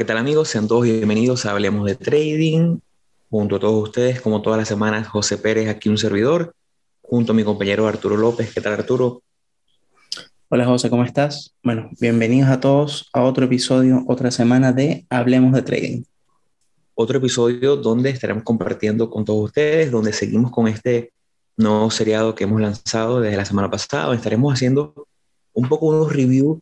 ¿qué tal amigos? Sean todos bienvenidos a Hablemos de Trading. Junto a todos ustedes, como todas las semanas, José Pérez, aquí un servidor, junto a mi compañero Arturo López. ¿Qué tal Arturo? Hola José, ¿cómo estás? Bueno, bienvenidos a todos a otro episodio, otra semana de Hablemos de Trading. Otro episodio donde estaremos compartiendo con todos ustedes, donde seguimos con este nuevo seriado que hemos lanzado desde la semana pasada. Estaremos haciendo un poco unos reviews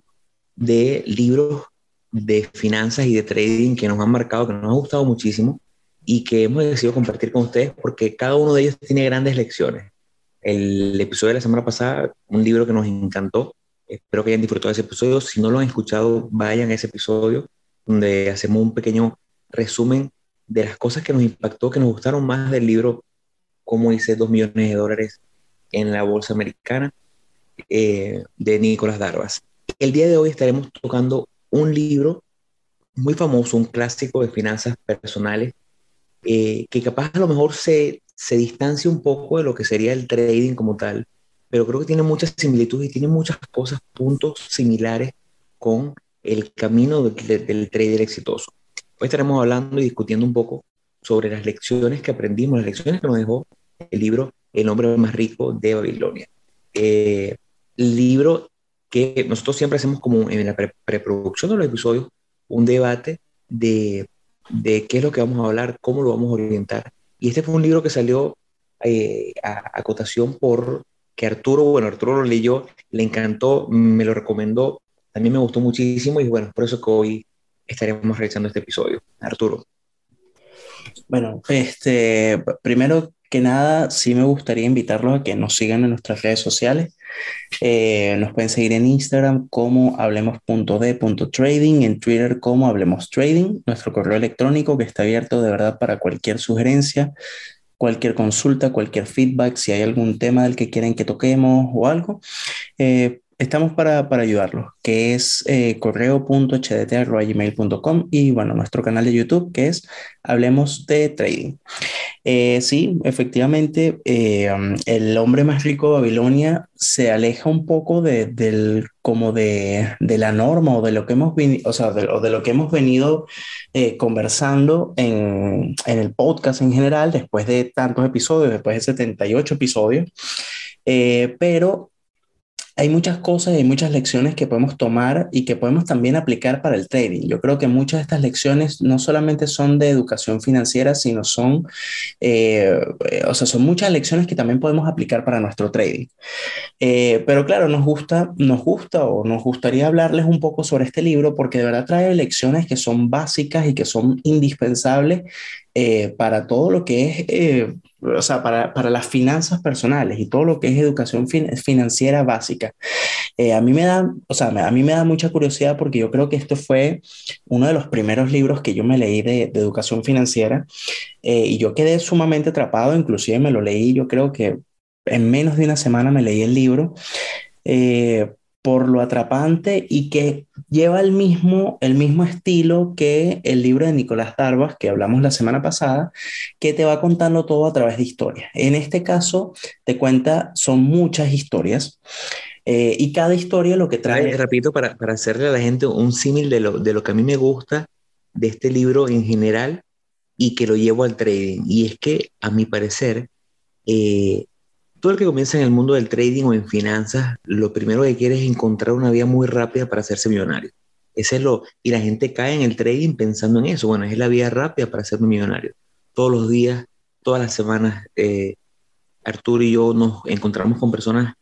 de libros de finanzas y de trading que nos han marcado, que nos han gustado muchísimo y que hemos decidido compartir con ustedes porque cada uno de ellos tiene grandes lecciones. El episodio de la semana pasada, un libro que nos encantó, espero que hayan disfrutado de ese episodio. Si no lo han escuchado, vayan a ese episodio donde hacemos un pequeño resumen de las cosas que nos impactó, que nos gustaron más del libro, como hice dos millones de dólares en la bolsa americana, eh, de Nicolás Darvas. El día de hoy estaremos tocando un libro muy famoso, un clásico de finanzas personales, eh, que capaz a lo mejor se, se distancia un poco de lo que sería el trading como tal, pero creo que tiene muchas similitudes y tiene muchas cosas, puntos similares con el camino del, trader exitoso. Hoy estaremos hablando y discutiendo un poco sobre las lecciones que aprendimos, las lecciones que nos dejó el libro El hombre más rico de Babilonia. Eh, libro que nosotros siempre hacemos como en la preproducción de los episodios un debate de, de, qué es lo que vamos a hablar, cómo lo vamos a orientar. Y este fue un libro que salió eh, a, acotación por que Arturo, bueno, Arturo lo leyó, le encantó, me lo recomendó, también me gustó muchísimo y bueno, por eso que hoy estaremos realizando este episodio. Arturo. Bueno, este, primero que nada, sí me gustaría invitarlos a que nos sigan en nuestras redes sociales. Eh, nos pueden seguir en Instagram como hablemos.d.trading, en Twitter como hablemos trading, nuestro correo electrónico que está abierto de verdad para cualquier sugerencia, cualquier consulta, cualquier feedback, si hay algún tema del que quieren que toquemos o algo. Eh, Estamos para, para ayudarlos, que es eh, correo.hdt.gmail.com y bueno, nuestro canal de YouTube, que es Hablemos de Trading. Eh, sí, efectivamente, eh, el hombre más rico de Babilonia se aleja un poco de, del, como de, de, la norma o de lo que hemos, o sea, de, o de lo que hemos venido eh, conversando en, en, el podcast en general, después de tantos episodios, después de 78 episodios. Eh, pero hay muchas cosas y muchas lecciones que podemos tomar y que podemos también aplicar para el trading. Yo creo que muchas de estas lecciones no solamente son de educación financiera, sino son, eh, o sea, son muchas lecciones que también podemos aplicar para nuestro trading. Eh, pero claro, nos gusta, nos gusta o nos gustaría hablarles un poco sobre este libro porque de verdad trae lecciones que son básicas y que son indispensables eh, para todo lo que es, o sea, para, para, las finanzas personales y todo lo que es educación fin financiera básica. Eh, a mí me da, o sea, a mí me da mucha curiosidad porque yo creo que esto fue uno de los primeros libros que yo me leí de, de educación financiera y yo quedé sumamente atrapado, inclusive me lo leí, yo creo que en menos de una semana me leí el libro por lo atrapante y que lleva el mismo, el mismo estilo que el libro de Nicolás Darvas, que hablamos la semana pasada, que te va contando todo a través de historias. En este caso, te cuenta, son muchas historias. Eh, y cada historia lo que trae... Repito, para, para hacerle a la gente un símil de lo, de lo que a mí me gusta de este libro en general y que lo llevo al trading. Y es que, a mi parecer, eh, todo el que comienza en el mundo del trading o en finanzas, lo primero que quiere es encontrar una vía muy rápida para hacerse millonario. Ese es lo, y la gente cae en el trading pensando en eso. Bueno, es la vía rápida para hacerme millonario. Todos los días, todas las semanas, eh, Arturo y yo nos encontramos con personas,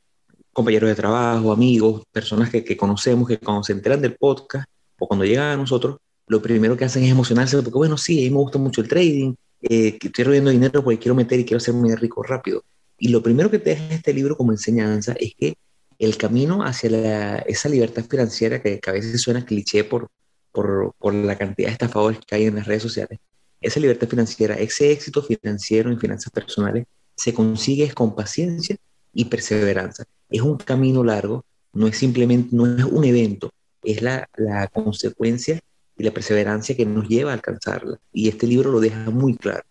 compañeros de trabajo, amigos, personas que, conocemos, que cuando se enteran del podcast o cuando llegan a nosotros, lo primero que hacen es emocionarse porque, bueno, sí, a mí me gusta mucho el trading, eh, estoy robiendo dinero porque quiero meter y quiero hacerme rico rápido y lo primero que te deja este libro como enseñanza es que el camino hacia esa libertad financiera, que, a veces suena cliché por, por, por, la cantidad de estafadores que hay en las redes sociales, esa libertad financiera, ese éxito financiero en finanzas personales, se consigue con paciencia y perseverancia. Es un camino largo, no es simplemente, no es un evento, es la, la consecuencia y la perseverancia que nos lleva a alcanzarla. Y este libro lo deja muy claro.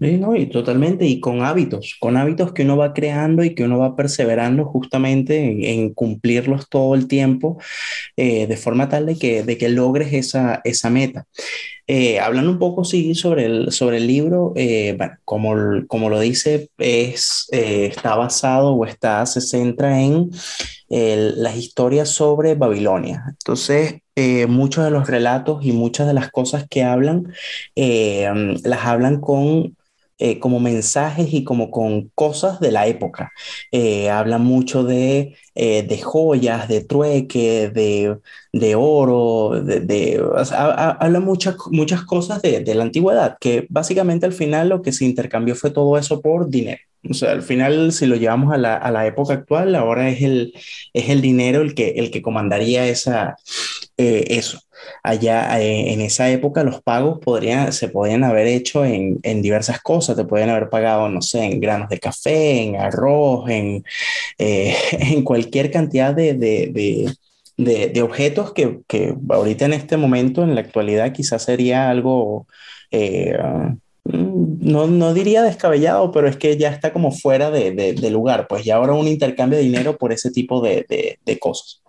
Sí, no, y totalmente, y con hábitos, con hábitos que uno va creando y que uno va perseverando justamente en, cumplirlos todo el tiempo, eh, de forma tal de que, de que logres esa, esa meta. Eh, hablando un poco, sí, sobre el, sobre el libro, eh, bueno, como, como lo dice, es, está basado o está, se centra en las historias sobre Babilonia. Entonces, muchos de los relatos y muchas de las cosas que hablan, las hablan con eh, como mensajes y como con cosas de la época. Eh, habla mucho de, eh, de, joyas, de trueque, de, de oro, de, habla muchas, muchas cosas de, de, la antigüedad, que básicamente al final lo que se intercambió fue todo eso por dinero. O sea, al final, si lo llevamos a la, a la época actual, ahora es el, es el dinero el que, el que comandaría esa, eso. Allá eh, en esa época los pagos podrían, se podían haber hecho en, en, diversas cosas, te podían haber pagado, no sé, en granos de café, en arroz, en, eh, en cualquier cantidad de, de, de, objetos que, que, ahorita en este momento, en la actualidad, quizás sería algo... Eh, no, no, diría descabellado, pero es que ya está como fuera de, de, lugar, pues ya ahora un intercambio de dinero por ese tipo de, de cosas.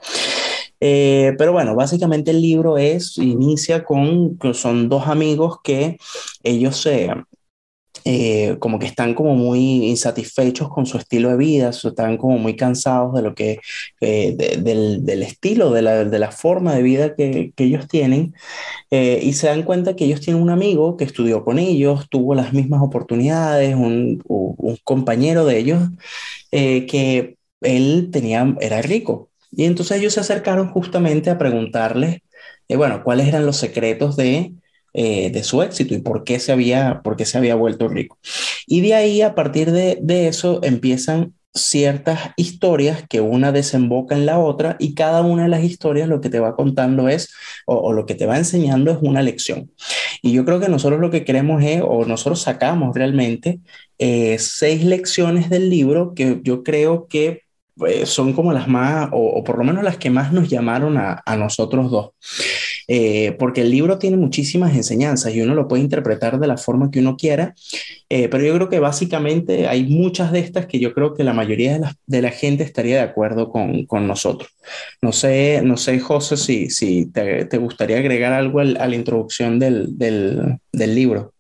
Eh, pero bueno, básicamente el libro es, inicia con, son dos amigos que ellos se... Eh, como que están como muy insatisfechos con su estilo de vida, están como muy cansados de lo que, eh, del, del, estilo, de la, de la, forma de vida que, que ellos tienen, y se dan cuenta que ellos tienen un amigo que estudió con ellos, tuvo las mismas oportunidades, un, un compañero de ellos, que él tenía, era rico, y entonces ellos se acercaron justamente a preguntarle, eh, bueno, cuáles eran los secretos de, eh, de su éxito y por qué, se había, por qué se había vuelto rico. Y de ahí, a partir de, de eso, empiezan ciertas historias que una desemboca en la otra y cada una de las historias lo que te va contando es, o, lo que te va enseñando es una lección. Y yo creo que nosotros lo que queremos es, o nosotros sacamos realmente, eh, seis lecciones del libro que yo creo que pues, son como las más, o, por lo menos las que más nos llamaron a, a nosotros dos. Eh, porque el libro tiene muchísimas enseñanzas y uno lo puede interpretar de la forma que uno quiera, eh, pero yo creo que básicamente hay muchas de estas que yo creo que la mayoría de la, de la gente estaría de acuerdo con, con, nosotros. No sé, no sé, José, si, si te, te gustaría agregar algo al, a la introducción del, del, del, libro.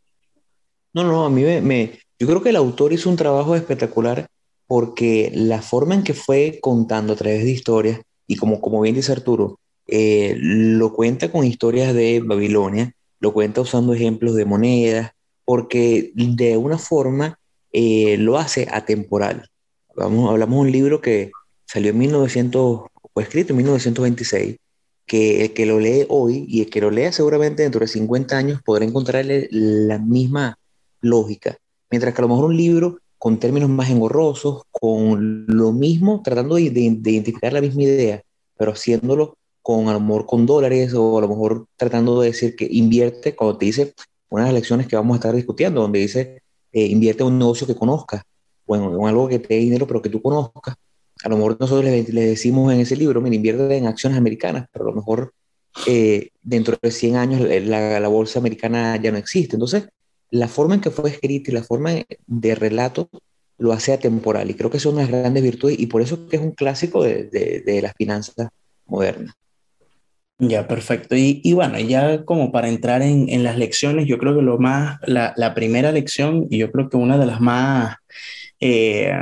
No, no, a mí me, me, yo creo que el autor hizo un trabajo espectacular porque la forma en que fue contando a través de historias, y como, como bien dice Arturo, eh, lo cuenta con historias de Babilonia, lo cuenta usando ejemplos de monedas, porque de una forma eh, lo hace atemporal. Vamos, hablamos de un libro que salió en 1900, o escrito en 1926, que el que lo lee hoy y el que lo lea seguramente dentro de 50 años podrá encontrarle la misma lógica. Mientras que a lo mejor un libro con términos más engorrosos, con lo mismo, tratando de, identificar la misma idea, pero haciéndolo con a lo mejor con dólares o a lo mejor tratando de decir que invierte, cuando te dice unas lecciones que vamos a estar discutiendo, donde dice eh, invierte en un negocio que conozcas, o en, algo que te dé dinero pero que tú conozcas. A lo mejor nosotros le, decimos en ese libro, mira, invierte en acciones americanas, pero a lo mejor eh, dentro de 100 años la, la bolsa americana ya no existe. Entonces, la forma en que fue escrito y la forma de relato lo hace atemporal. Y creo que son unas grandes virtudes y por eso que es un clásico de, de, las finanzas modernas. Ya, perfecto. Y, y, bueno, ya como para entrar en, en, las lecciones, yo creo que lo más, la, la, primera lección, y yo creo que una de las más, eh,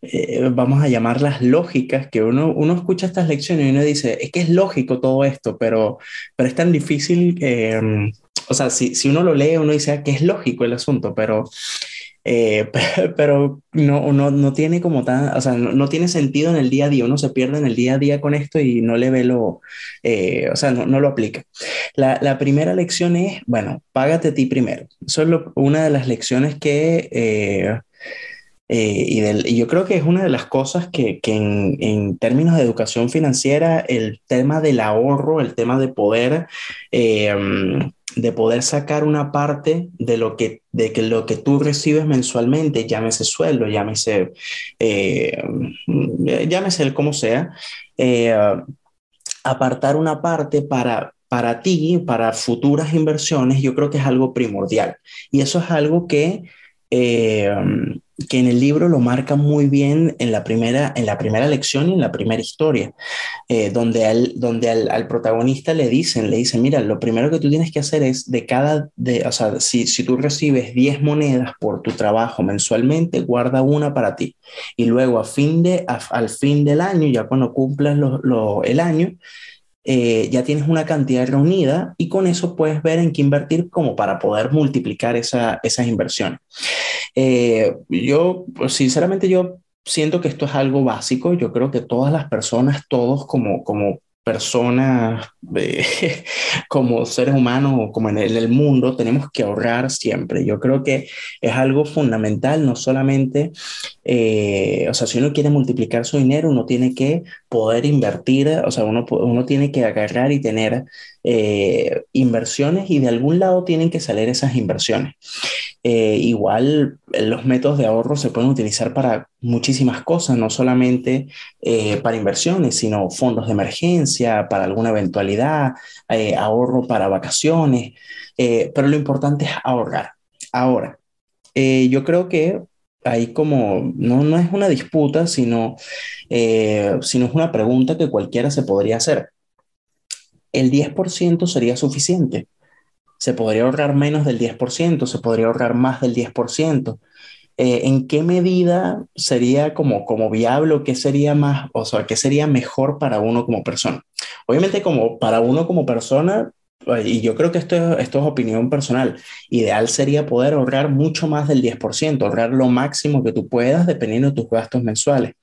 eh, vamos a llamarlas lógicas, que uno, uno escucha estas lecciones y uno dice, es que es lógico todo esto, pero, pero es tan difícil eh, o sea, si, si uno lo lee, uno dice ah, que es lógico el asunto, pero, eh, pero no, no, no, tiene como tan, o sea, no, tiene sentido en el día a día, uno se pierde en el día a día con esto y no le ve lo, eh, o sea, no, no, lo aplica. La, la, primera lección es, bueno, págate a ti primero. Eso es una de las lecciones que... Eh, y, del, y, yo creo que es una de las cosas que, que en, en, términos de educación financiera, el tema del ahorro, el tema de poder de poder sacar una parte de lo que, de que lo que tú recibes mensualmente, llámese sueldo, llámese, eh, llámese el como sea, eh, apartar una parte para para ti, para futuras inversiones, yo creo que es algo primordial. Y eso es algo que, eh, que en el libro lo marca muy bien en la primera, en la primera lección y en la primera historia, eh, donde, donde al, protagonista le dicen, le dicen, mira, lo primero que tú tienes que hacer es de cada, de, o sea, si, si tú recibes 10 monedas por tu trabajo mensualmente, guarda una para ti. Y luego a fin de, al fin del año, ya cuando cumplas el año, eh, ya tienes una cantidad reunida y con eso puedes ver en qué invertir como para poder multiplicar esa, esas inversiones. Eh, yo, pues, sinceramente, yo siento que esto es algo básico. Yo creo que todas las personas, todos como, como personas, eh, como seres humanos como en el, mundo, tenemos que ahorrar siempre. Yo creo que es algo fundamental, no solamente, eh, o sea, si uno quiere multiplicar su dinero, uno tiene que poder invertir, o sea, uno, uno tiene que agarrar y tener eh, inversiones y de algún lado tienen que salir esas inversiones. Eh, igual eh, los métodos de ahorro se pueden utilizar para muchísimas cosas, no solamente para inversiones, sino fondos de emergencia, para alguna eventualidad, ahorro para vacaciones, pero lo importante es ahorrar. Ahora, yo creo que hay como, no, no es una disputa, sino, sino es una pregunta que cualquiera se podría hacer el 10% sería suficiente. Se podría ahorrar menos del 10%, se podría ahorrar más del 10%. Eh, ¿En qué medida sería como, como viable o qué sería más, o sea, qué sería mejor para uno como persona? Obviamente como para uno como persona, y yo creo que esto, esto es opinión personal, ideal sería poder ahorrar mucho más del 10%, ahorrar lo máximo que tú puedas dependiendo de tus gastos mensuales.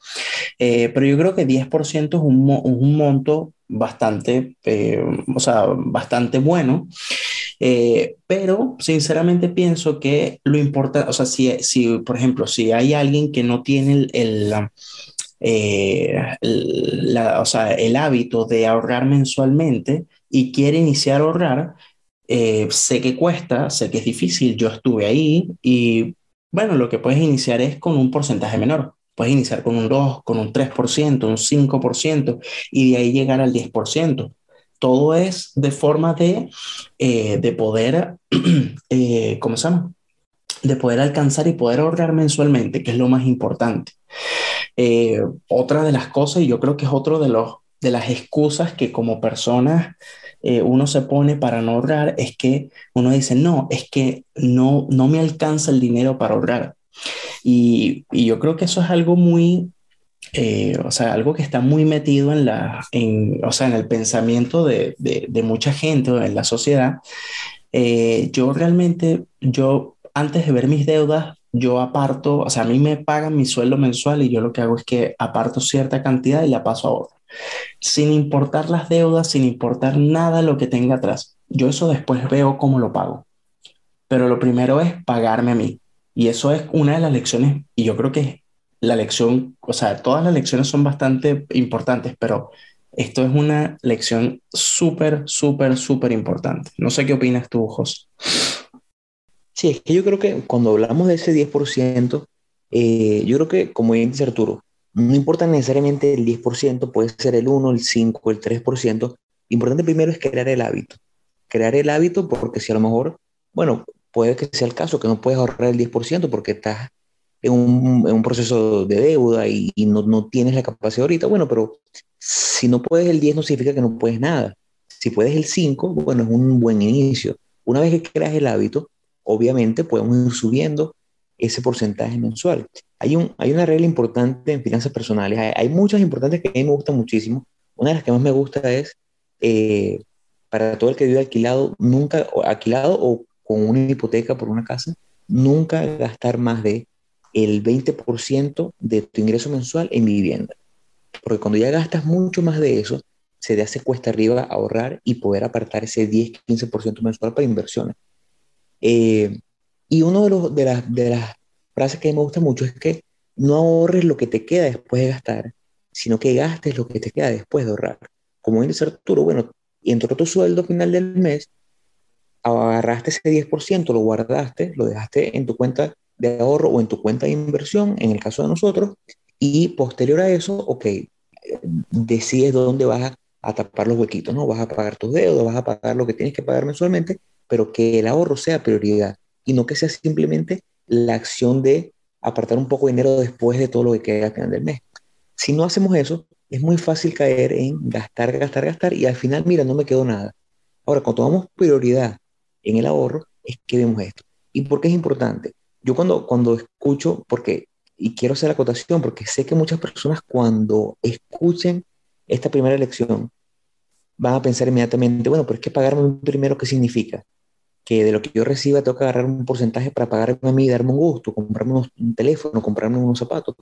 Eh, pero yo creo que 10% es un, un monto bastante, eh, o sea, bastante bueno. Eh, pero sinceramente pienso que lo importante, o sea, si, si, por ejemplo, si hay alguien que no tiene el, la, o sea, el hábito de ahorrar mensualmente, y quiere iniciar a ahorrar, eh, sé que cuesta, sé que es difícil, yo estuve ahí y bueno, lo que puedes iniciar es con un porcentaje menor. Puedes iniciar con un 2, con un 3%, un 5% y de ahí llegar al 10%. Todo es de forma de, eh, de poder, eh, ¿cómo se llama? De poder alcanzar y poder ahorrar mensualmente, que es lo más importante. otra de las cosas, y yo creo que es otro de los de las excusas que como personas eh, uno se pone para no ahorrar es que uno dice, no, es que no, no me alcanza el dinero para ahorrar. Y, y yo creo que eso es algo muy, eh, o sea, algo que está muy metido en, la, en, o sea, en el pensamiento de, de, mucha gente en la sociedad. Eh, yo realmente, yo antes de ver mis deudas, yo aparto, o sea, a mí me pagan mi sueldo mensual y yo lo que hago es que aparto cierta cantidad y la paso a ahorro sin importar las deudas, sin importar nada lo que tenga atrás. Yo eso después veo cómo lo pago. Pero lo primero es pagarme a mí. Y eso es una de las lecciones, y yo creo que la lección, o sea, todas las lecciones son bastante importantes, pero esto es una lección súper, súper, súper importante. No sé qué opinas tú, José. Sí, es que yo creo que cuando hablamos de ese 10%, eh, yo creo que, como dice Arturo, no importa necesariamente el 10%, puede ser el 1, el 5, el 3%. Importante primero es crear el hábito. Crear el hábito porque si a lo mejor, bueno, puede que sea el caso que no puedes ahorrar el 10% porque estás en un, en un proceso de deuda y, no, no, tienes la capacidad ahorita, bueno, pero si no puedes el 10 no significa que no puedes nada. Si puedes el 5, bueno, es un buen inicio. Una vez que creas el hábito, obviamente podemos ir subiendo ese porcentaje mensual. Hay, un, hay una regla importante en finanzas personales, hay, muchas importantes que a mí me gustan muchísimo. Una de las que más me gusta es, eh, para todo el que vive alquilado, nunca, alquilado o con una hipoteca por una casa, nunca gastar más de el 20% de tu ingreso mensual en vivienda. Porque cuando ya gastas mucho más de eso, se te hace cuesta arriba ahorrar y poder apartar ese 10-15% mensual para inversiones. Eh, y uno de, los, de, las, de las frases que me gusta mucho es que no ahorres lo que te queda después de gastar, sino que gastes lo que te queda después de ahorrar. Como dice Arturo, bueno, entró tu sueldo final del mes, agarraste ese 10%, lo guardaste, lo dejaste en tu cuenta de ahorro o en tu cuenta de inversión, en el caso de nosotros, y posterior a eso, ok, decides dónde vas a tapar los huequitos, ¿no? Vas a pagar tus deudas, vas a pagar lo que tienes que pagar mensualmente, pero que el ahorro sea prioridad y no que sea simplemente la acción de apartar un poco de dinero después de todo lo que queda al final del mes. Si no hacemos eso, es muy fácil caer en gastar, gastar, gastar y al final, mira, no me quedó nada. Ahora, cuando tomamos prioridad en el ahorro, es que vemos esto. ¿Y por qué es importante? Yo cuando, cuando escucho, porque, y quiero hacer la acotación, porque sé que muchas personas cuando escuchen esta primera lección van a pensar inmediatamente, bueno, pero es que pagarme primero, ¿qué significa? Que de lo que yo reciba tengo que agarrar un porcentaje para pagarme a mí, darme un gusto, comprarme un teléfono, comprarme unos zapatos.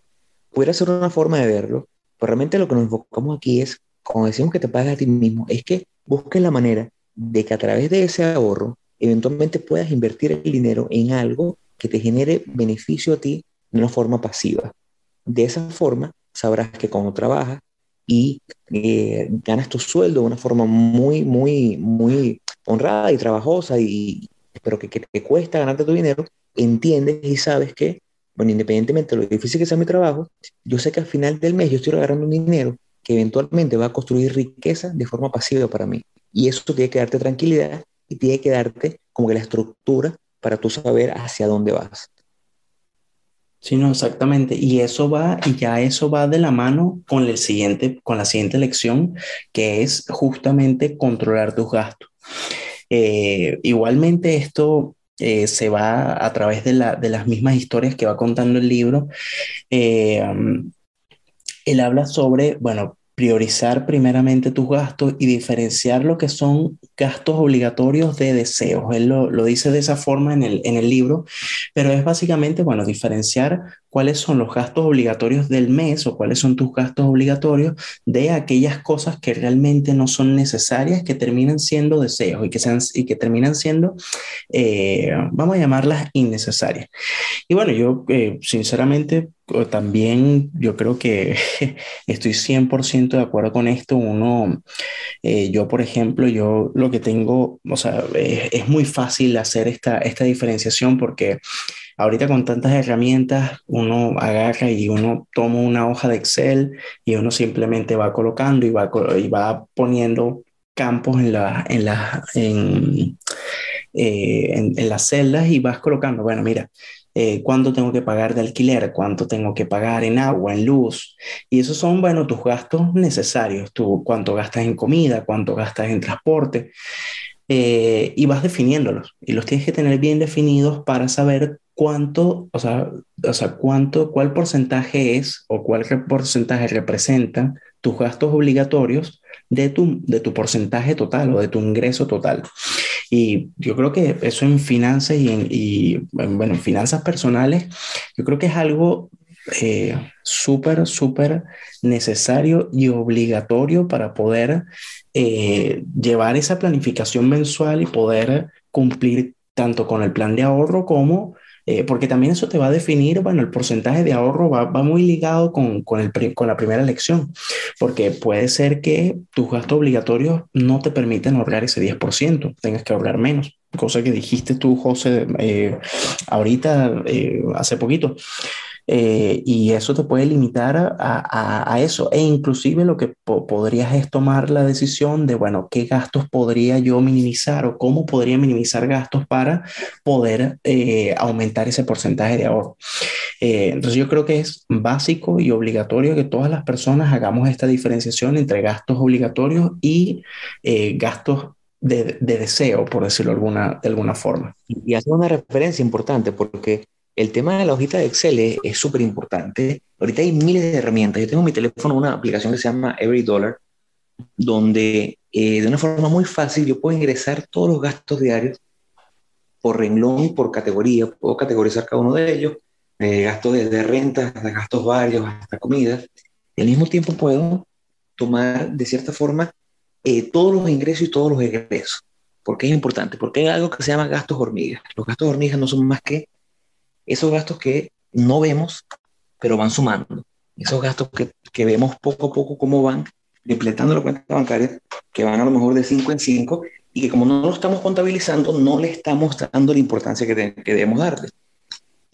Pudiera ser una forma de verlo, pero realmente lo que nos enfocamos aquí es, como decimos que te pagas a ti mismo, es que busques la manera de que a través de ese ahorro eventualmente puedas invertir el dinero en algo que te genere beneficio a ti de una forma pasiva. De esa forma, sabrás que cuando trabajas y eh, ganas tu sueldo de una forma muy, muy, muy honrada y trabajosa, y, pero que, que te cuesta ganarte tu dinero, entiendes y sabes que, bueno, independientemente de lo difícil que sea mi trabajo, yo sé que al final del mes yo estoy agarrando un dinero que eventualmente va a construir riqueza de forma pasiva para mí. Y eso tiene que darte tranquilidad y tiene que darte como que la estructura para tú saber hacia dónde vas. Sí, no, exactamente. Y eso va, y ya eso va de la mano con, el siguiente, con la siguiente lección, que es justamente controlar tus gastos. Eh, igualmente esto eh, se va a través de, la, de, las mismas historias que va contando el libro. Eh, él habla sobre, bueno, priorizar primeramente tus gastos y diferenciar lo que son gastos obligatorios de deseos. Él lo, lo dice de esa forma en el, en el libro, pero es básicamente, bueno, diferenciar cuáles son los gastos obligatorios del mes o cuáles son tus gastos obligatorios de aquellas cosas que realmente no son necesarias, que terminan siendo deseos y que, sean, y que terminan siendo, eh, vamos a llamarlas innecesarias. Y bueno, yo eh, sinceramente también yo creo que estoy 100% de acuerdo con esto. Uno, eh, yo por ejemplo, yo lo que tengo, o sea, es, es muy fácil hacer esta, esta diferenciación porque Ahorita con tantas herramientas, uno agarra y uno toma una hoja de Excel y uno simplemente va colocando y va, y va poniendo campos en, la, en, la, en, eh, en, las celdas y vas colocando, bueno, mira, eh, cuánto tengo que pagar de alquiler, cuánto tengo que pagar en agua, en luz. Y esos son, bueno, tus gastos necesarios, tú, cuánto gastas en comida, cuánto gastas en transporte. Eh, y vas definiéndolos y los tienes que tener bien definidos para saber cuánto, o sea, o sea, cuánto, cuál porcentaje es o cuál porcentaje representa tus gastos obligatorios de tu, de tu porcentaje total o de tu ingreso total. Y yo creo que eso en finanzas y en, y, bueno, en finanzas personales, yo creo que es algo eh, súper, súper necesario y obligatorio para poder eh, llevar esa planificación mensual y poder cumplir tanto con el plan de ahorro como, eh, porque también eso te va a definir, bueno, el porcentaje de ahorro va, va muy ligado con, con, el, con la primera elección, porque puede ser que tus gastos obligatorios no te permiten ahorrar ese 10%, tengas que ahorrar menos cosa que dijiste tú, José, eh, ahorita, hace poquito. Eh, y eso te puede limitar a, eso. E inclusive lo que podrías es tomar la decisión de, bueno, qué gastos podría yo minimizar o cómo podría minimizar gastos para poder eh, aumentar ese porcentaje de ahorro. Eh, entonces yo creo que es básico y obligatorio que todas las personas hagamos esta diferenciación entre gastos obligatorios y gastos de, de, deseo, por decirlo alguna, de alguna forma. Y hace una referencia importante porque el tema de la hojita de Excel es súper importante. Ahorita hay miles de herramientas. Yo tengo en mi teléfono una aplicación que se llama Every Dollar, donde eh, de una forma muy fácil yo puedo ingresar todos los gastos diarios por renglón por categoría. Puedo categorizar cada uno de ellos, eh, gastos desde rentas gastos varios, hasta comida. Y al mismo tiempo puedo tomar de cierta forma eh, todos los ingresos y todos los egresos. ¿Por qué es importante? Porque hay algo que se llama gastos hormigas. Los gastos hormigas no son más que esos gastos que no vemos, pero van sumando. Esos gastos que, que vemos poco a poco cómo van depletando la cuenta bancaria, que van a lo mejor de 5 en 5, y que como no lo estamos contabilizando, no le estamos dando la importancia que, que debemos darle.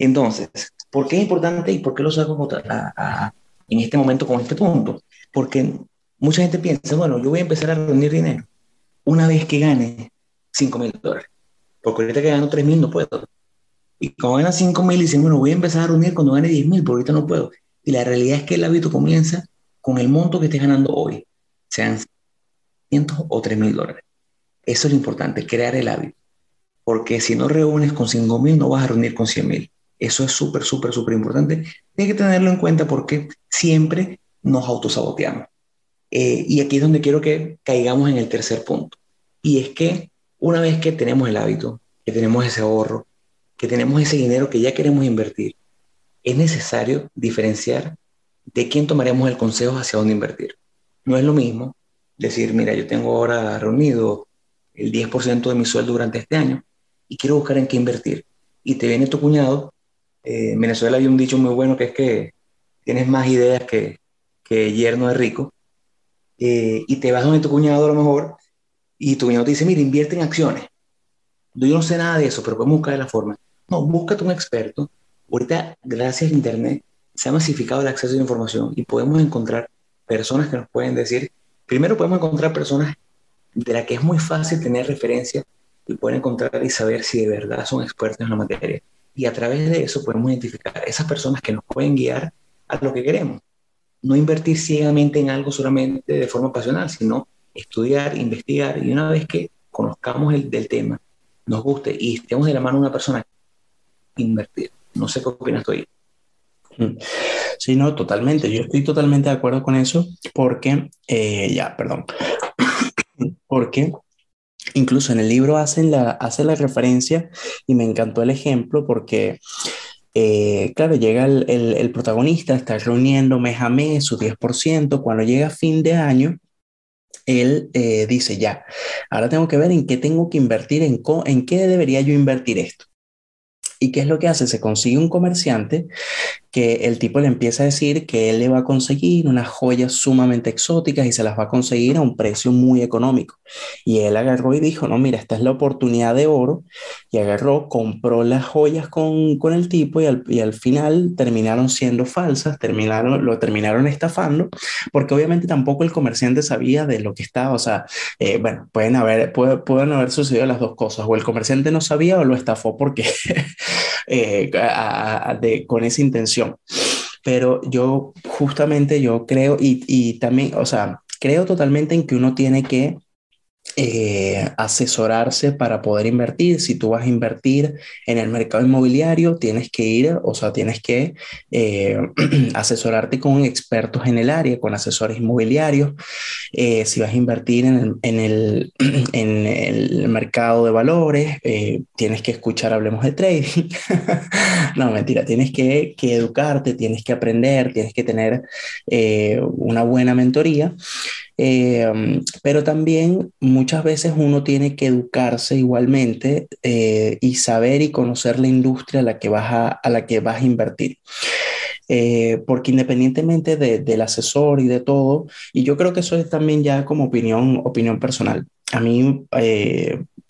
Entonces, ¿por qué es importante y por qué lo saco a, en este momento con este punto? Porque mucha gente piensa, bueno, yo voy a empezar a reunir dinero una vez que gane 5 mil dólares. Porque ahorita que gano 3 mil no puedo. Y cuando gana 5 mil, dicen, bueno, voy a empezar a reunir cuando gane 10 mil, porque ahorita no puedo. Y la realidad es que el hábito comienza con el monto que estés ganando hoy, sean 500 o 3 mil dólares. Eso es lo importante, crear el hábito. Porque si no reúnes con 5 mil, no vas a reunir con 100 mil. Eso es súper, súper, súper importante. Tienes que tenerlo en cuenta porque siempre nos autosaboteamos. Eh, y aquí es donde quiero que caigamos en el tercer punto. Y es que una vez que tenemos el hábito, que tenemos ese ahorro, que tenemos ese dinero que ya queremos invertir, es necesario diferenciar de quién tomaremos el consejo hacia dónde invertir. No es lo mismo decir, mira, yo tengo ahora reunido el 10% de mi sueldo durante este año y quiero buscar en qué invertir. Y te viene tu cuñado. Eh, en Venezuela hay un dicho muy bueno que es que tienes más ideas que, que yerno de rico. Eh, y te vas donde tu cuñado a lo mejor y tu cuñado te dice, mira, invierte en acciones. Yo no sé nada de eso, pero podemos buscar la forma. No, búscate un experto. Ahorita, gracias a Internet, se ha masificado el acceso a la información y podemos encontrar personas que nos pueden decir, primero podemos encontrar personas de las que es muy fácil tener referencia y pueden encontrar y saber si de verdad son expertos en la materia. Y a través de eso podemos identificar esas personas que nos pueden guiar a lo que queremos. No invertir ciegamente en algo solamente de forma pasional, sino estudiar, investigar y una vez que conozcamos el del tema, nos guste y estemos de la mano de una persona, invertir. No sé qué opinas tú ahí. Mm. Sí, no, totalmente. Yo estoy totalmente de acuerdo con eso porque, eh, ya, perdón, porque incluso en el libro hacen la, hace la referencia y me encantó el ejemplo porque, eh, claro, llega el, el, protagonista, está reuniendo mes a mes su 10%, cuando llega fin de año, él eh, dice, ya, ahora tengo que ver en qué tengo que invertir, en, en qué debería yo invertir esto. ¿Y qué es lo que hace? Se consigue un comerciante que el tipo le empieza a decir que él le va a conseguir unas joyas sumamente exóticas y se las va a conseguir a un precio muy económico. Y él agarró y dijo, no, mira, esta es la oportunidad de oro. Y agarró, compró las joyas con, con el tipo y al, y al, final terminaron siendo falsas, terminaron, lo terminaron estafando, porque obviamente tampoco el comerciante sabía de lo que estaba. O sea, eh, bueno, pueden haber, pueden haber sucedido las dos cosas. O el comerciante no sabía o lo estafó porque eh, de, con esa intención. Pero yo justamente yo creo y, y también, o sea, creo totalmente en que uno tiene que eh, asesorarse para poder invertir. Si tú vas a invertir en el mercado inmobiliario, tienes que ir, o sea, tienes que eh, asesorarte con expertos en el área, con asesores inmobiliarios. Eh, si vas a invertir en el, en el, en el mercado de valores, tienes que escuchar Hablemos de Trading. no, mentira, tienes que, que, educarte, tienes que aprender, tienes que tener una buena mentoría. Eh, pero también muchas veces uno tiene que educarse igualmente eh, y saber y conocer la industria a la que vas a, a la que vas a invertir. Eh, porque independientemente de, del asesor y de todo, y yo creo que eso es también ya como opinión, opinión personal. A mí,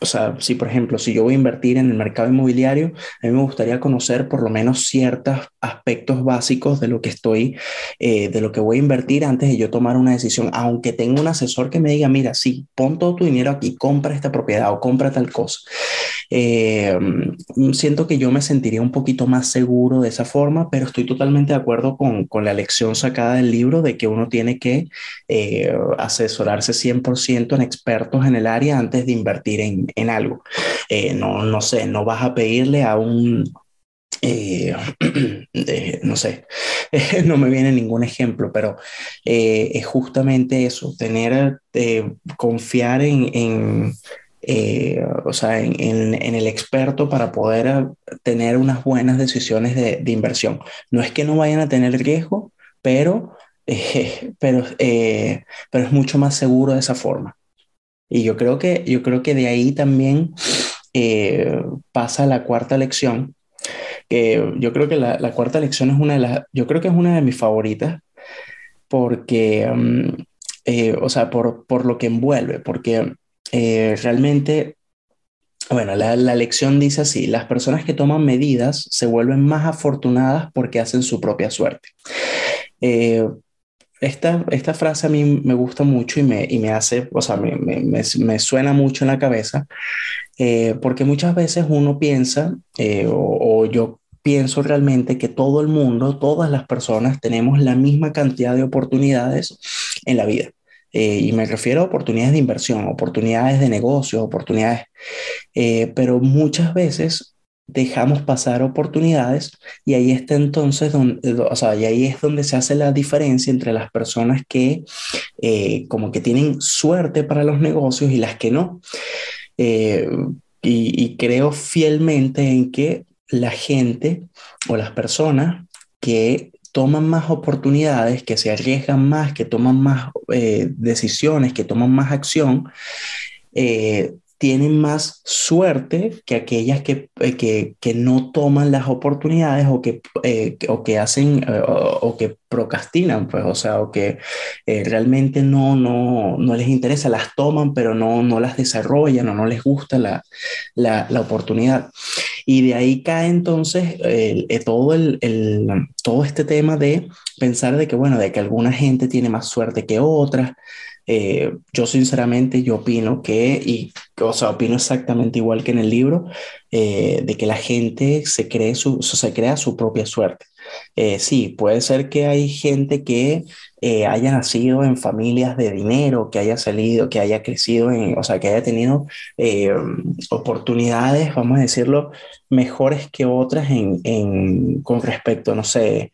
o sea, si por ejemplo, si yo voy a invertir en el mercado inmobiliario, a mí me gustaría conocer por lo menos ciertos aspectos básicos de lo que estoy, eh, de lo que voy a invertir antes de yo tomar una decisión, aunque tenga un asesor que me diga, mira, sí, pon todo tu dinero aquí, compra esta propiedad o compra tal cosa. Eh, siento que yo me sentiría un poquito más seguro de esa forma, pero estoy totalmente de acuerdo con, con la lección sacada del libro de que uno tiene que eh, asesorarse 100% en expertos en el área antes de invertir en, en algo. Eh, no, no sé, no vas a pedirle a un, eh, no sé, no me viene ningún ejemplo, pero eh, es justamente eso, tener, confiar en, en o sea, en, en, el experto para poder tener unas buenas decisiones de, de, inversión. No es que no vayan a tener riesgo, pero, pero, pero es mucho más seguro de esa forma. Y yo creo que, yo creo que de ahí también eh, pasa la cuarta lección, que yo creo que la, la, cuarta lección es una de las, yo creo que es una de mis favoritas, porque, mm, eh, o sea, por, por, lo que envuelve, porque eh, realmente, bueno, la, la, lección dice así, las personas que toman medidas se vuelven más afortunadas porque hacen su propia suerte. Esta, esta frase a mí me gusta mucho y me, y me hace, o sea, me, me, me, suena mucho en la cabeza, eh, porque muchas veces uno piensa, eh, o, yo pienso realmente que todo el mundo, todas las personas tenemos la misma cantidad de oportunidades en la vida. Eh, y me refiero a oportunidades de inversión, oportunidades de negocio, oportunidades, pero muchas veces dejamos pasar oportunidades y ahí está entonces donde, o sea, y ahí es donde se hace la diferencia entre las personas que eh, como que tienen suerte para los negocios y las que no. Y, y creo fielmente en que la gente o las personas que toman más oportunidades, que se arriesgan más, que toman más eh, decisiones, que toman más acción, eh, tienen más suerte que aquellas que, eh, que, que, no toman las oportunidades o que, o que hacen o, que procrastinan, pues, o sea, o que realmente no, no, no, les interesa, las toman, pero no, no las desarrollan o no les gusta la, la, la oportunidad. Y de ahí cae entonces eh, todo, el, el, todo este tema de pensar de que, bueno, de que alguna gente tiene más suerte que otra. Eh, yo sinceramente, yo opino que, y o sea, opino exactamente igual que en el libro, eh, de que la gente se, cree su, se crea su propia suerte. Eh, sí, puede ser que hay gente que eh, haya nacido en familias de dinero, que haya salido, que haya crecido, en, o sea, que haya tenido eh, oportunidades, vamos a decirlo, mejores que otras en, en, con respecto, no sé,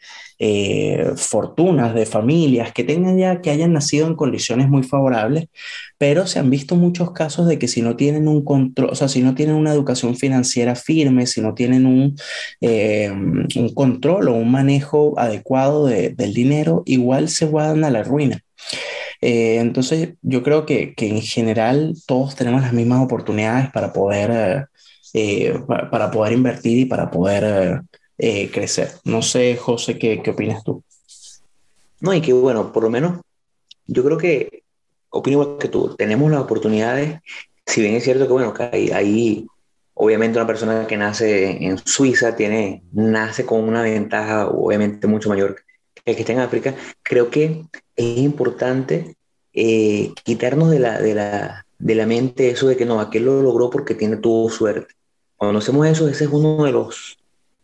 fortunas de familias que tengan ya, que hayan nacido en condiciones muy favorables, pero se han visto muchos casos de que si no tienen un control, o sea, si no tienen una educación financiera firme, si no tienen un, un control o un manejo adecuado de, del dinero, igual se van a la ruina. Eh, entonces, yo creo que, que, en general todos tenemos las mismas oportunidades para poder, eh, para, poder invertir y para poder eh, crecer. No sé, José, ¿qué, ¿qué opinas tú? No, y que bueno, por lo menos yo creo que opino igual que tú. Tenemos las oportunidades, si bien es cierto que bueno, que ahí obviamente una persona que nace en Suiza tiene, nace con una ventaja obviamente mucho mayor que el que está en África, creo que es importante eh, quitarnos de la, de, la, de la mente eso de que no, aquel lo logró porque tiene tuvo suerte. Cuando hacemos eso, ese es uno de los,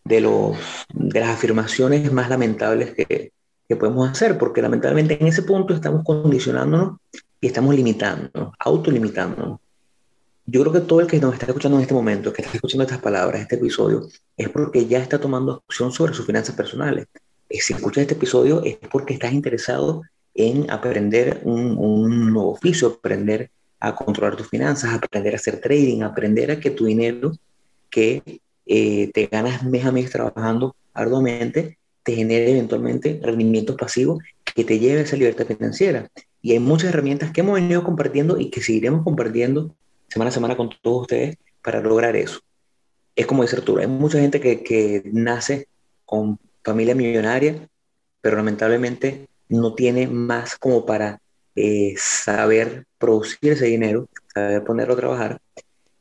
de, los, de las afirmaciones más lamentables que, que podemos hacer, porque lamentablemente en ese punto estamos condicionándonos y estamos limitándonos, autolimitándonos. Yo creo que todo el que nos está escuchando en este momento, que está escuchando estas palabras, este episodio, es porque ya está tomando acción sobre sus finanzas personales. Y si escuchas este episodio es porque estás interesado en aprender un, un nuevo oficio, aprender a controlar tus finanzas, aprender a hacer trading, aprender a que tu dinero que eh, te ganas mes a mes trabajando arduamente, te genere eventualmente rendimientos pasivos que te lleven a esa libertad financiera. Y hay muchas herramientas que hemos venido compartiendo y que seguiremos compartiendo semana a semana con todos ustedes para lograr eso. Es como dice Arturo, hay mucha gente que, que nace con familia millonaria, pero lamentablemente no tiene más como para eh, saber producir ese dinero, saber ponerlo a trabajar,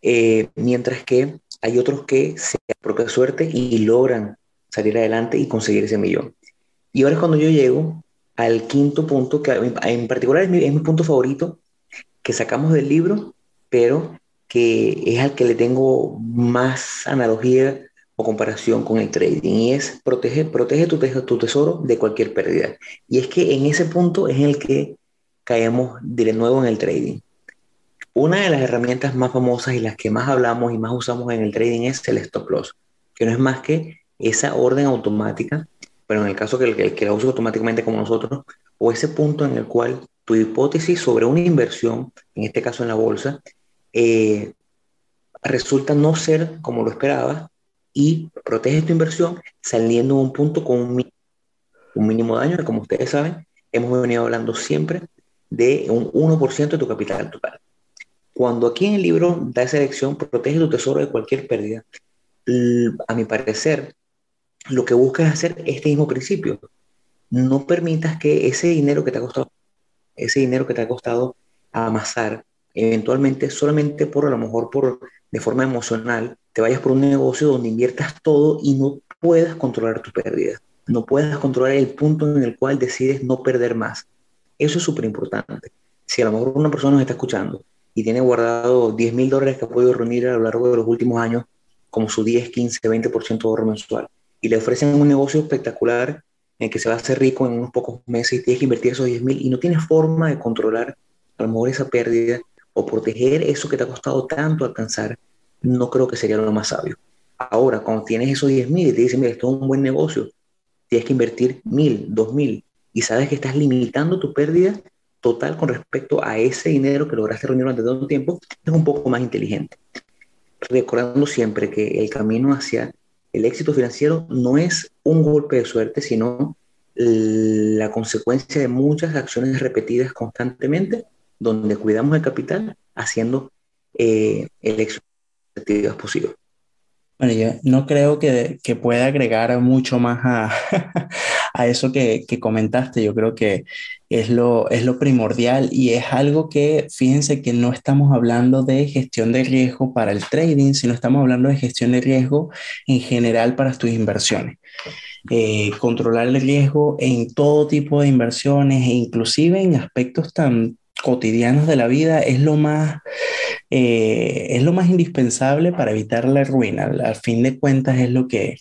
eh, mientras que hay otros que se propia suerte y logran salir adelante y conseguir ese millón. Y ahora es cuando yo llego al quinto punto, que en particular es mi, es mi punto favorito, que sacamos del libro, pero que es al que le tengo más analogía o comparación con el trading y es protege, protege tu, tu tesoro de cualquier pérdida. Y es que en ese punto es en el que caemos de nuevo en el trading. Una de las herramientas más famosas y las que más hablamos y más usamos en el trading es el stop loss, que no es más que esa orden automática, pero en el caso que el, que la use automáticamente como nosotros, o ese punto en el cual tu hipótesis sobre una inversión, en este caso en la bolsa, eh, resulta no ser como lo esperabas y protege tu inversión saliendo de un punto con un, un mínimo daño, como ustedes saben, hemos venido hablando siempre de un 1% de tu capital total. Cuando aquí en el libro da esa lección, protege tu tesoro de cualquier pérdida, a mi parecer, lo que busca es hacer este mismo principio. No permitas que ese dinero que te ha costado, ese dinero que te ha costado amasar, eventualmente solamente por a lo mejor por de forma emocional, te vayas por un negocio donde inviertas todo y no puedas controlar tus pérdidas. No puedas controlar el punto en el cual decides no perder más. Eso es súper importante. Si a lo mejor una persona nos está escuchando y tiene guardado 10 mil dólares que ha podido reunir a lo largo de los últimos años como su 10, 15, 20% de ahorro mensual y le ofrecen un negocio espectacular en que se va a hacer rico en unos pocos meses y tienes que invertir esos 10 mil y no tienes forma de controlar a lo mejor esa pérdida o proteger eso que te ha costado tanto alcanzar, no creo que sería lo más sabio. Ahora, cuando tienes esos 10 mil y te dicen, mira, esto es un buen negocio, tienes que invertir mil, dos mil y sabes que estás limitando tu pérdida total con respecto a ese dinero que lograste reunir durante todo el tiempo, es un poco más inteligente. Recordando siempre que el camino hacia el éxito financiero no es un golpe de suerte, sino la consecuencia de muchas acciones repetidas constantemente, donde cuidamos el capital haciendo eh, el éxito posible. Bueno, yo no creo que, que pueda agregar mucho más a, a eso que, que, comentaste. Yo creo que es lo, es lo primordial y es algo que, fíjense que no estamos hablando de gestión de riesgo para el trading, sino estamos hablando de gestión de riesgo en general para tus inversiones. Eh, controlar el riesgo en todo tipo de inversiones e inclusive en aspectos tan cotidianos de la vida es lo más, eh, es lo más indispensable para evitar la ruina. Al, fin de cuentas es lo que,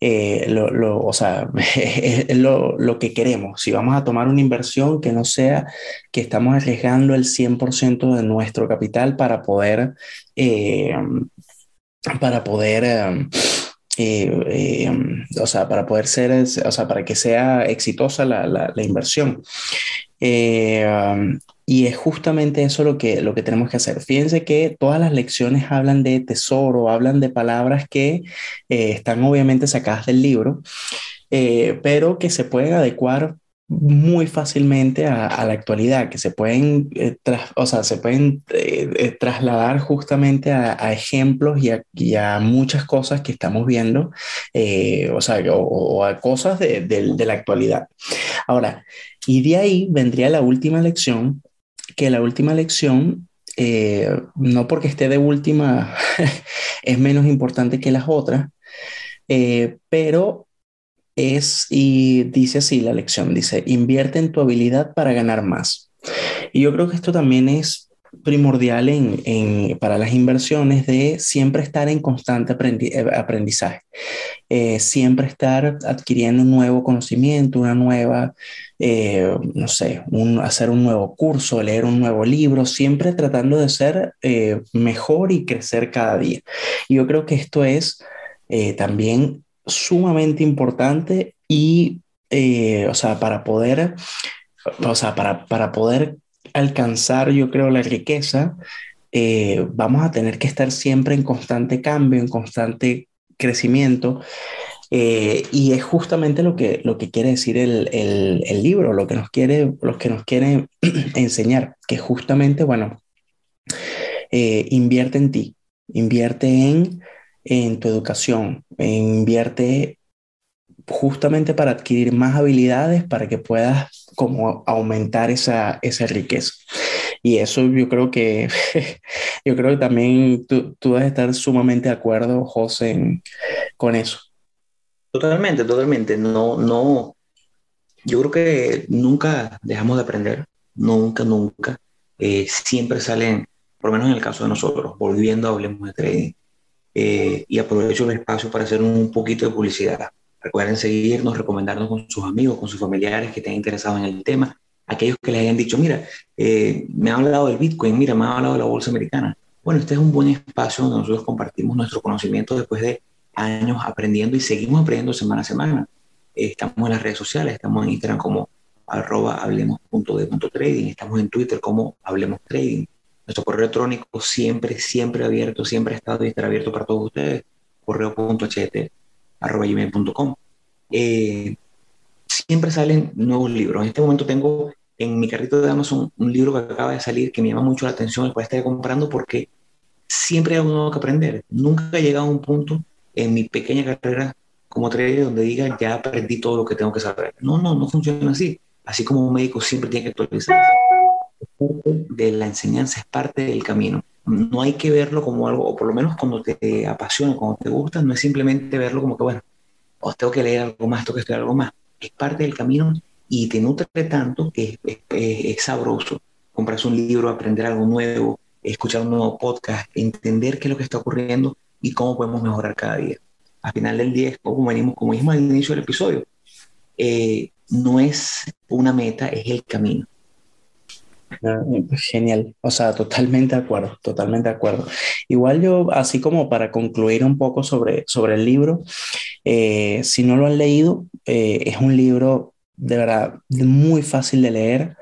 eh, lo, lo, o sea, es lo, lo, que queremos. Si vamos a tomar una inversión que no sea que estamos arriesgando el 100% de nuestro capital para poder, eh, para poder, o sea, para poder ser, o sea, para que sea exitosa la, la inversión. Y es justamente eso lo que, lo que tenemos que hacer. Fíjense que todas las lecciones hablan de tesoro, hablan de palabras que eh, están obviamente sacadas del libro, eh, pero que se pueden adecuar muy fácilmente a, la actualidad, que se pueden, eh, o sea, se pueden trasladar justamente a, ejemplos y, a, muchas cosas que estamos viendo, o sea, o, a cosas de, de la actualidad. Ahora, y de ahí vendría la última lección, que la última lección, eh, no porque esté de última, es menos importante que las otras, eh, pero es, y dice así la lección, dice, invierte en tu habilidad para ganar más. Y yo creo que esto también es primordial en, para las inversiones de siempre estar en constante eh, aprendizaje, eh, siempre estar adquiriendo un nuevo conocimiento, una nueva, eh, no sé, hacer un nuevo curso, leer un nuevo libro, siempre tratando de ser mejor y crecer cada día. Yo creo que esto es también sumamente importante y, o sea, para poder, o sea, para, para poder alcanzar, yo creo, la riqueza, eh, vamos a tener que estar siempre en constante cambio, en constante crecimiento. Eh, y es justamente lo que, lo que quiere decir el, el, libro, lo que nos quiere, que nos quiere enseñar, que justamente, bueno, eh, invierte en ti, invierte en, en tu educación, invierte justamente para adquirir más habilidades, para que puedas como aumentar esa, esa riqueza. Y eso yo creo que, yo creo que también tú, tú debes estar sumamente de acuerdo, José, con eso. Totalmente, totalmente. No, no, yo creo que nunca dejamos de aprender, nunca, nunca. Eh, siempre salen, por lo menos en el caso de nosotros, volviendo a Hablemos de Trading, eh, y aprovecho el espacio para hacer un poquito de publicidad. Recuerden seguirnos, recomendarnos con sus amigos, con sus familiares que estén interesados en el tema. Aquellos que les hayan dicho, mira, eh, me ha hablado del Bitcoin, mira, me ha hablado de la bolsa americana. Bueno, este es un buen espacio donde nosotros compartimos nuestro conocimiento después de años aprendiendo y seguimos aprendiendo semana a semana. estamos en las redes sociales, estamos en Instagram como arroba hablemos.de.trading, estamos en Twitter como hablemos trading. Nuestro correo electrónico siempre, siempre abierto, siempre ha estado y estará abierto para todos ustedes, correo.ht gmail.com. Eh, siempre salen nuevos libros. En este momento tengo en mi carrito de Amazon un libro que acaba de salir que me llama mucho la atención, el cual estoy comprando porque siempre hay algo nuevo que aprender. Nunca he llegado a un punto en mi pequeña carrera como trader donde diga ya aprendí todo lo que tengo que saber. No, no, no funciona así. Así como un médico siempre tiene que actualizarse. De la enseñanza es parte del camino no hay que verlo como algo, o por lo menos cuando te apasiona, cuando te gusta, no es simplemente verlo como que, bueno, os tengo que leer algo más, tengo que estudiar algo más. Es parte del camino y te nutre tanto que es, sabroso comprarse un libro, aprender algo nuevo, escuchar un nuevo podcast, entender qué es lo que está ocurriendo y cómo podemos mejorar cada día. Al final del día, como venimos, como dijimos al inicio del episodio, eh, no es una meta, es el camino. Ah, pues genial, o sea, totalmente de acuerdo, totalmente de acuerdo. Igual yo, así como para concluir un poco sobre, sobre el libro, eh, si no lo han leído, eh, es un libro de verdad muy fácil de leer.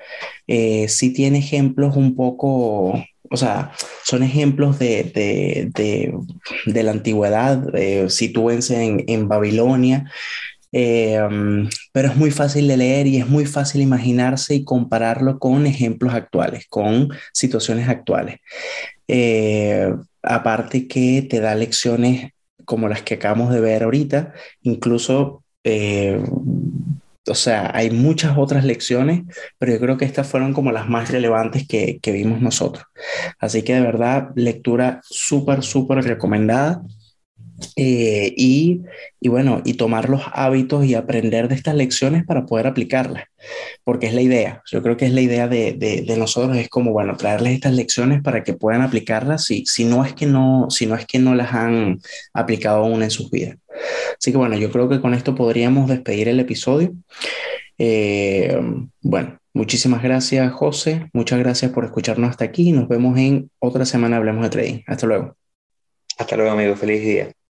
Eh, sí tiene ejemplos un poco, o sea, son ejemplos de, de, de, de la antigüedad, eh, sitúense en, en Babilonia, eh, pero es muy fácil de leer y es muy fácil imaginarse y compararlo con ejemplos actuales, con situaciones actuales. Aparte que te da lecciones como las que acabamos de ver ahorita, incluso eh, o sea, hay muchas otras lecciones, pero yo creo que estas fueron como las más relevantes que, que vimos nosotros. Así que de verdad, lectura súper, súper recomendada. Eh, y, y, bueno, y tomar los hábitos y aprender de estas lecciones para poder aplicarlas, porque es la idea. Yo creo que es la idea de, de, nosotros, es como, bueno, traerles estas lecciones para que puedan aplicarlas si, si, no es que no, si no es que no las han aplicado aún en sus vidas. Así que bueno, yo creo que con esto podríamos despedir el episodio. Eh, bueno, muchísimas gracias, José. Muchas gracias por escucharnos hasta aquí. Nos vemos en otra semana Hablemos de Trading. Hasta luego. Hasta luego, amigo. Feliz día.